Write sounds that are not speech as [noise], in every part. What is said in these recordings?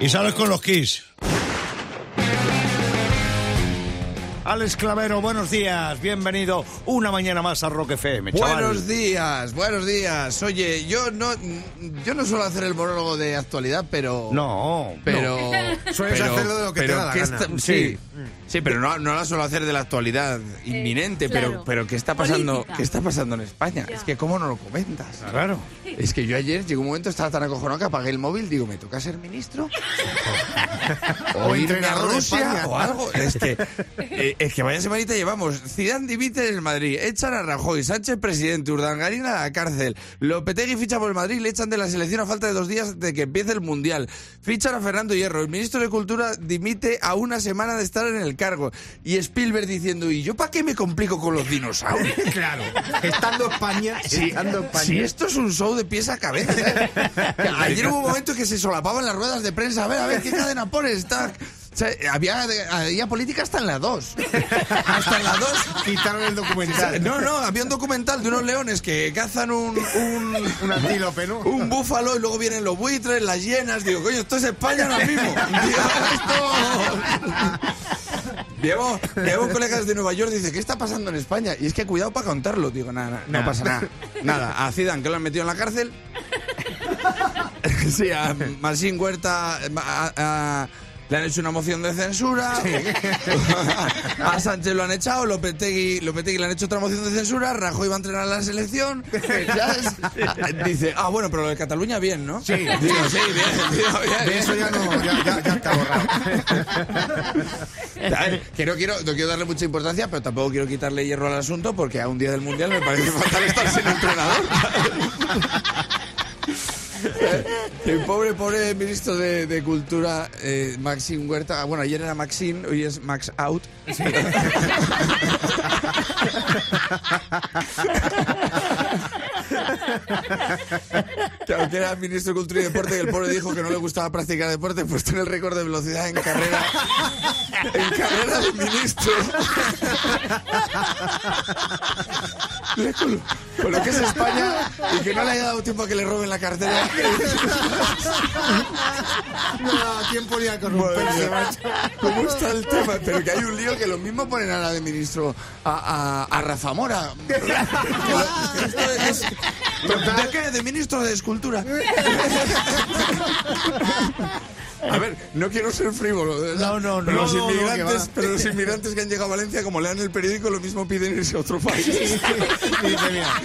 Y sales con los Kiss. Alex Clavero, buenos días, bienvenido una mañana más a Rock FM. chaval. Buenos días, buenos días. Oye, yo no, yo no suelo hacer el monólogo de actualidad, pero. No, Pero. Sueles pero- hacerlo de lo que te da la ¿qué gana. está- sí, sí, pero no, no la suelo hacer de la actualidad inminente. claro. Pero, pero ¿qué está pasando? Política. ¿Qué está pasando en España? Ya. Es que cómo no lo comentas. claro. Es que yo ayer llegó un momento estaba tan acojonado que apagué el móvil. Digo, ¿me toca ser ministro? [laughs] O irme entrenador a Rusia o algo. Es que, eh, es que vaya semanita llevamos. Zidane dimite en el Madrid, echan a Rajoy, Sánchez presidente, Urdangarín a la cárcel, Lopetegui ficha por el Madrid, le echan de la selección a falta de dos días de que empiece el Mundial. Fichan a Fernando Hierro, el ministro de Cultura dimite a una semana de estar en el cargo. Y Spielberg diciendo, ¿y yo para qué me complico con los dinosaurios? [laughs] Claro, estando España, Sí, estando España. si esto es un show de pies a cabeza. ¿eh? [laughs] Ayer hubo un momento que se solapaban las ruedas de prensa. A ver, a ver, ¿qué cadena pones? Está- sea, había, había política hasta en la 2. [laughs] Hasta en la 2. Quitaron el documental. No, no, había un documental de unos leones que cazan un, un, Un antílope, ¿no? un búfalo y luego vienen los buitres, las hienas. Digo, coño, esto es España ahora mismo. [laughs] Digo. Llevo, llevo colegas de Nueva York dice, ¿qué está pasando en España? Y es que cuidado para contarlo. Digo, nada, nada, no pasa nada. Nada, a Zidane que lo han metido en la cárcel. [laughs] Sí, a Masín Huerta a- a- le han hecho una moción de censura. [laughs] A Sánchez lo han echado, Lopetegui, Lopetegui le han hecho otra moción de censura, Rajoy va a entrenar a la selección. [laughs] [laughs] Dice, ah, bueno, pero lo de Cataluña bien, ¿no? Sí. Digo, sí, bien, digo, bien, De eso ya no, ya, ya, ya está borrado. Que no quiero, no quiero darle mucha importancia, pero tampoco quiero quitarle hierro al asunto porque a un día del Mundial me parece fatal estar sin entrenador. El pobre, pobre ministro de, de Cultura, eh, Maxim Huerta. Bueno, ayer era Maxim, hoy es Max Out. Que aunque era ministro de Cultura y Deporte y el pobre dijo que no le gustaba practicar deporte, pues tiene el récord de velocidad en carrera. En carrera de ministro. Con, [laughs] con lo que es España y que no le haya dado tiempo a que le roben la cartera. [laughs] No tiempo ni a corromperse, macho. ¿Cómo está el tema? Pero que hay un lío que lo mismo ponen ahora de ministro a, a- a Rafa Mora. [laughs] Es- ¿De qué? De ministro de Escultura. [laughs] A ver, no quiero ser frívolo, de. No, no, pero no, los no, inmigrantes, pero los [laughs] inmigrantes que han llegado a Valencia, como lean el periódico, lo mismo piden irse a otro país. Dice, mira,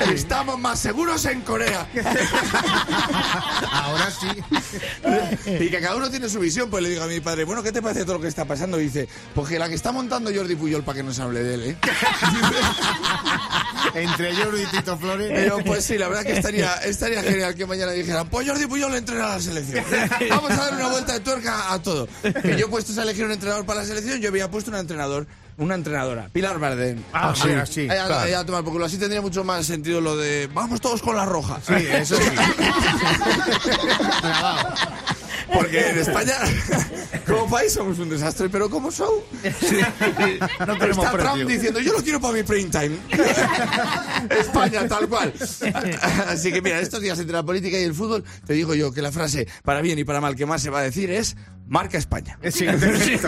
Estamos más seguros en Corea. [laughs] ahora sí. Y que cada uno tiene su visión. Pues le digo a mi padre, bueno, ¿qué te parece todo lo que está pasando? Y dice, pues que la que está montando Jordi Puyol para que no se hable de él, ¿eh? [laughs] Entre Jordi y Tito Flores. Pero pues sí, la verdad que estaría, estaría genial que mañana dijeran, pues Jordi Puyol entrena a la selección. Vamos a dar una vuelta de tuerca a todo. Que yo he puesto a elegir un entrenador para la selección, yo había puesto un entrenador, una entrenadora, Pilar Bardem. Ah, sí, sí. Ahí a- claro. ahí a tomar por culo. así tendría mucho más sentido lo de vamos todos con la roja. Sí, eso sí. [laughs] Porque en España, [laughs] como país, somos un desastre, pero como show, No tenemos está Trump diciendo, yo lo quiero para mi prime time. [laughs] España, tal cual. Así que mira, estos días entre la política y el fútbol, te digo yo que la frase, para bien y para mal, que más se va a decir es, marca España. Sí, totalmente.